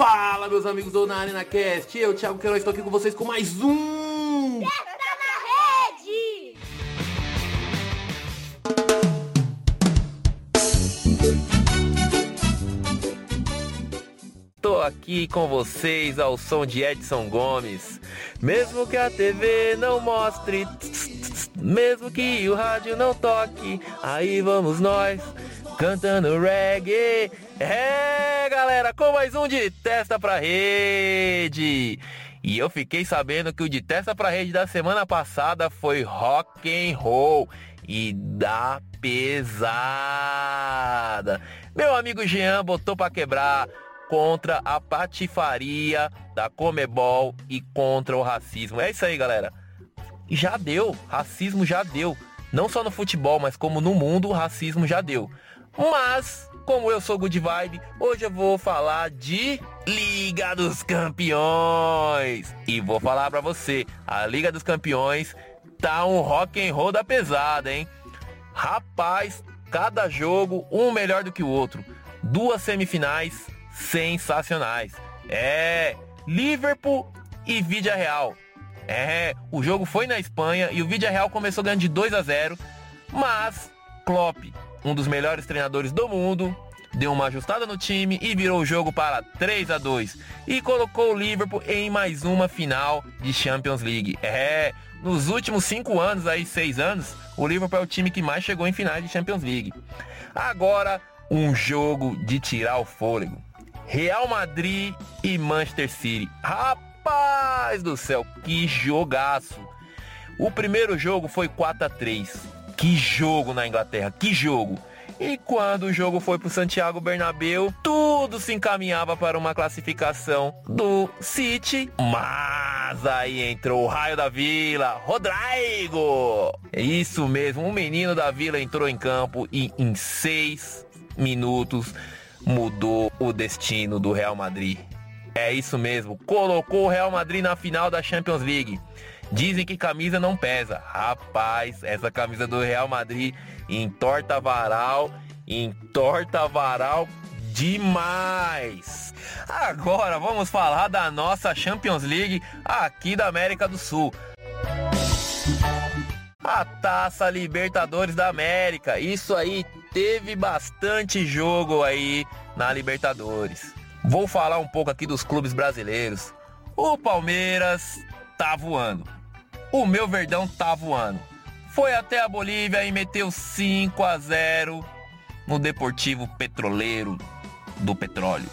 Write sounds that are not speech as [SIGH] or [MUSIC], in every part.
Fala, meus amigos do Na Arena Cast. Eu, Thiago Queiroz, estou aqui com vocês com mais um... Testa na rede! Tô aqui com vocês ao som de Edson Gomes. Mesmo que a TV não mostre, mesmo que o rádio não toque, aí vamos nós cantando reggae. É, galera, com mais um de Testa pra Rede. E eu fiquei sabendo que o de Testa pra Rede da semana passada foi rock and roll e da pesada. Meu amigo Jean botou pra quebrar contra a patifaria da Comebol e contra o racismo. É isso aí, galera. Já deu, racismo já deu. Não só no futebol, mas como no mundo, o racismo já deu. Mas, como eu sou good vibe, hoje eu vou falar de Liga dos Campeões. E vou falar para você, a Liga dos Campeões tá um rock and roll da pesada, hein? Rapaz, cada jogo um melhor do que o outro. Duas semifinais sensacionais. É, Liverpool e Vídea Real. É, o jogo foi na Espanha e o Vídea Real começou ganhando de 2 a 0, mas Klopp, um dos melhores treinadores do mundo, deu uma ajustada no time e virou o jogo para 3 a 2 e colocou o Liverpool em mais uma final de Champions League. É, nos últimos 5 anos aí, 6 anos, o Liverpool é o time que mais chegou em finais de Champions League. Agora, um jogo de tirar o fôlego. Real Madrid e Manchester City. Rapaz do céu, que jogaço. O primeiro jogo foi 4 a 3. Que jogo na Inglaterra, que jogo. E quando o jogo foi para Santiago Bernabéu, tudo se encaminhava para uma classificação do City. Mas aí entrou o raio da Vila, Rodrigo. Isso mesmo, um menino da Vila entrou em campo e em seis minutos mudou o destino do Real Madrid. É isso mesmo, colocou o Real Madrid na final da Champions League. Dizem que camisa não pesa. Rapaz, essa camisa do Real Madrid entorta varal, entorta varal demais. Agora vamos falar da nossa Champions League aqui da América do Sul. A Taça Libertadores da América. Isso aí teve bastante jogo aí na Libertadores. Vou falar um pouco aqui dos clubes brasileiros. O Palmeiras tá voando. O meu Verdão tá voando. Foi até a Bolívia e meteu 5 a 0 no Deportivo Petroleiro do Petróleo.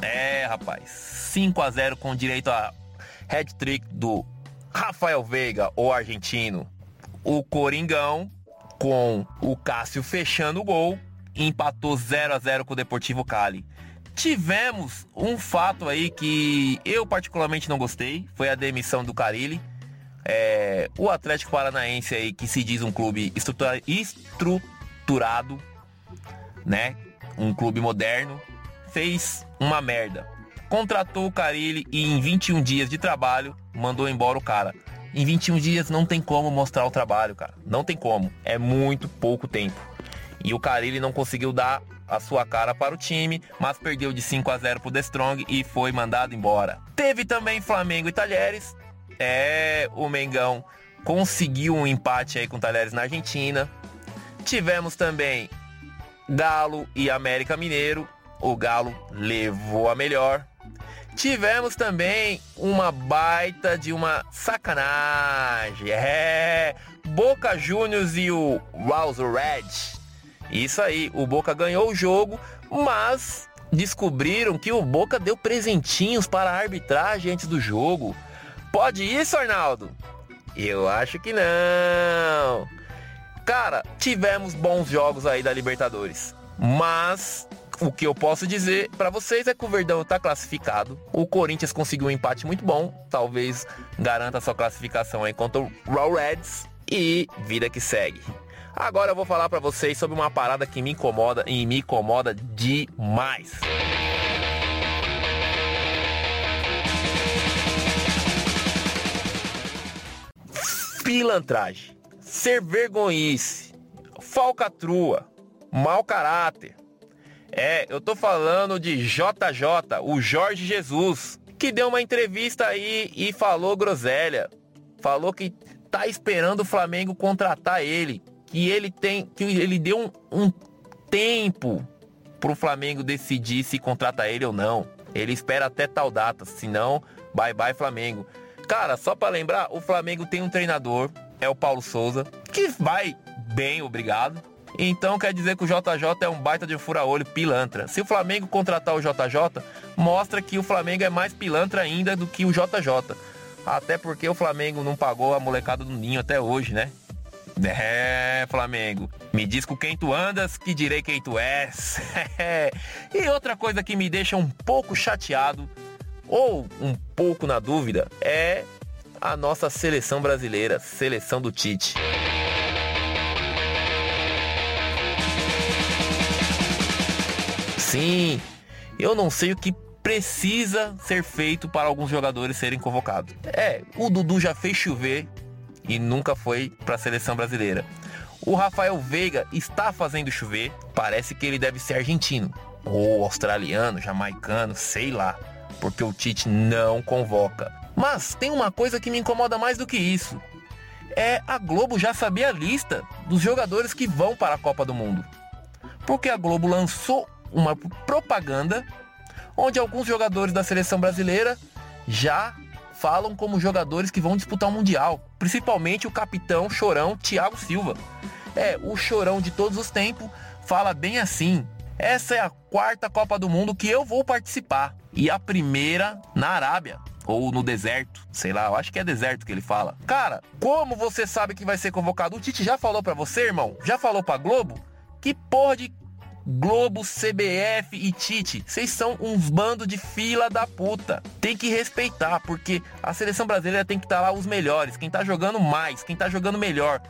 É, rapaz, 5 a 0 com direito a hat-trick do Rafael Veiga, o argentino. O Coringão com o Cássio fechando o gol, empatou 0 a 0 com o Deportivo Cali. Tivemos um fato aí que eu particularmente não gostei, foi a demissão do Carilli. É, o Atlético Paranaense aí, que se diz um clube estrutura, estruturado, né? Um clube moderno, fez uma merda. Contratou o Carilli e em 21 dias de trabalho mandou embora o cara. Em 21 dias não tem como mostrar o trabalho, cara. Não tem como. É muito pouco tempo. E o Carilli não conseguiu dar a sua cara para o time, mas perdeu de 5 a 0 pro The Strong e foi mandado embora. Teve também Flamengo e Talheres. É, o Mengão conseguiu um empate aí com o Talheres na Argentina. Tivemos também Galo e América Mineiro. O Galo levou a melhor. Tivemos também uma baita de uma sacanagem. É, Boca Juniors e o Rouse Red. Isso aí, o Boca ganhou o jogo, mas descobriram que o Boca deu presentinhos para a arbitragem antes do jogo. Pode isso, Arnaldo? Eu acho que não. Cara, tivemos bons jogos aí da Libertadores, mas o que eu posso dizer para vocês é que o Verdão está classificado. O Corinthians conseguiu um empate muito bom, talvez garanta sua classificação aí contra o Raw Reds e vida que segue. Agora eu vou falar para vocês sobre uma parada que me incomoda e me incomoda demais. Pilantragem, ser vergonhice, falcatrua, mau caráter, É, eu tô falando de JJ, o Jorge Jesus, que deu uma entrevista aí e falou groselha. Falou que tá esperando o Flamengo contratar ele, que ele tem, que ele deu um, um tempo pro Flamengo decidir se contrata ele ou não. Ele espera até tal data, senão bye bye Flamengo. Cara, só para lembrar, o Flamengo tem um treinador, é o Paulo Souza, que vai bem, obrigado. Então quer dizer que o JJ é um baita de fura-olho pilantra. Se o Flamengo contratar o JJ, mostra que o Flamengo é mais pilantra ainda do que o JJ. Até porque o Flamengo não pagou a molecada do Ninho até hoje, né? É, Flamengo. Me diz com quem tu andas, que direi quem tu és. [LAUGHS] e outra coisa que me deixa um pouco chateado, ou um pouco na dúvida, é a nossa seleção brasileira, seleção do Tite. Sim, eu não sei o que precisa ser feito para alguns jogadores serem convocados. É, o Dudu já fez chover e nunca foi para a seleção brasileira. O Rafael Veiga está fazendo chover, parece que ele deve ser argentino, ou australiano, jamaicano, sei lá, porque o Tite não convoca. Mas tem uma coisa que me incomoda mais do que isso. É a Globo já saber a lista dos jogadores que vão para a Copa do Mundo. Porque a Globo lançou uma propaganda onde alguns jogadores da seleção brasileira já falam como jogadores que vão disputar o Mundial, principalmente o capitão chorão Thiago Silva. É, o chorão de todos os tempos fala bem assim: essa é a quarta Copa do Mundo que eu vou participar e a primeira na Arábia ou no deserto, sei lá, eu acho que é deserto que ele fala. Cara, como você sabe que vai ser convocado? O Tite já falou para você, irmão? Já falou para Globo? Que porra de Globo, CBF e Tite, vocês são uns bando de fila da puta. Tem que respeitar, porque a seleção brasileira tem que estar tá lá os melhores, quem tá jogando mais, quem tá jogando melhor.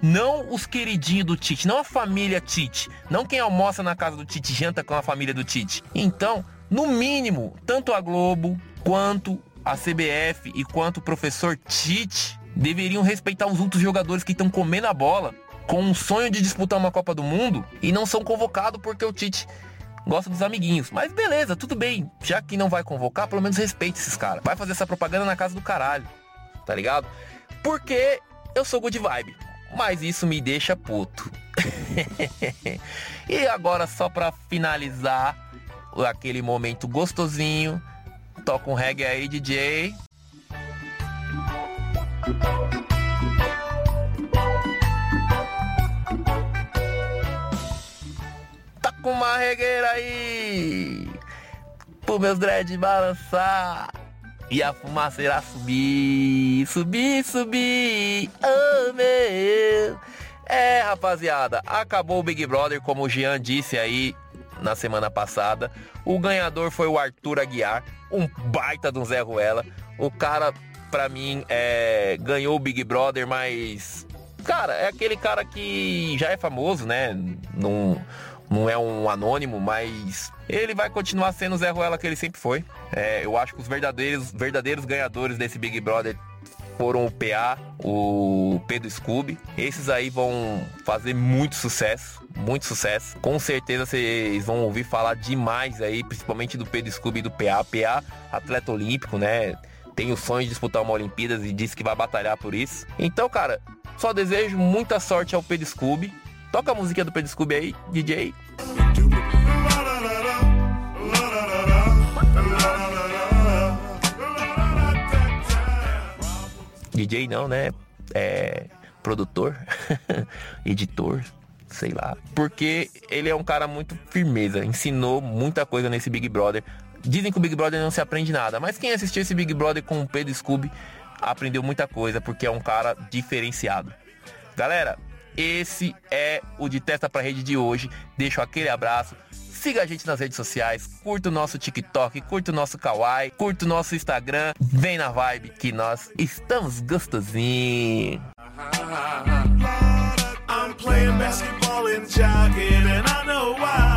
Não os queridinhos do Tite, não a família Tite, não quem almoça na casa do Tite janta com a família do Tite. Então, no mínimo, tanto a Globo quanto a CBF e quanto o professor Tite deveriam respeitar os outros jogadores que estão comendo a bola com um sonho de disputar uma Copa do Mundo e não são convocados porque o Tite gosta dos amiguinhos. Mas beleza, tudo bem. Já que não vai convocar, pelo menos respeite esses caras. Vai fazer essa propaganda na casa do caralho. Tá ligado? Porque eu sou good vibe. Mas isso me deixa puto. [LAUGHS] e agora, só pra finalizar aquele momento gostosinho, toca um reggae aí, DJ. com uma regueira aí. Pro meus dread balançar. E a fumaceira subir, subir, subir. Oh meu. É, rapaziada, acabou o Big Brother, como o Jean disse aí na semana passada. O ganhador foi o Arthur Aguiar, um baita um Zé Ruela. O cara, pra mim, é, ganhou o Big Brother, mas. Cara, é aquele cara que já é famoso, né? Num, não é um anônimo, mas ele vai continuar sendo o Zé Ruela que ele sempre foi. É, eu acho que os verdadeiros, verdadeiros ganhadores desse Big Brother foram o PA, o Pedro Scooby. Esses aí vão fazer muito sucesso, muito sucesso. Com certeza vocês vão ouvir falar demais aí, principalmente do Pedro Scooby e do PA. PA, atleta olímpico, né? Tem o sonho de disputar uma Olimpíadas e disse que vai batalhar por isso. Então, cara, só desejo muita sorte ao Pedro Scooby. Toca a musiquinha do Pedro Scooby aí, DJ. DJ não, né? É produtor, [LAUGHS] editor, sei lá. Porque ele é um cara muito firmeza, ensinou muita coisa nesse Big Brother. Dizem que o Big Brother não se aprende nada, mas quem assistiu esse Big Brother com o Pedro Scooby aprendeu muita coisa, porque é um cara diferenciado. Galera, esse é o de Testa pra Rede de hoje. Deixo aquele abraço. Siga a gente nas redes sociais, curta o nosso TikTok, curta o nosso Kawaii, curta o nosso Instagram. Vem na vibe que nós estamos gostosinho. I'm playing basketball and jogging and I know why.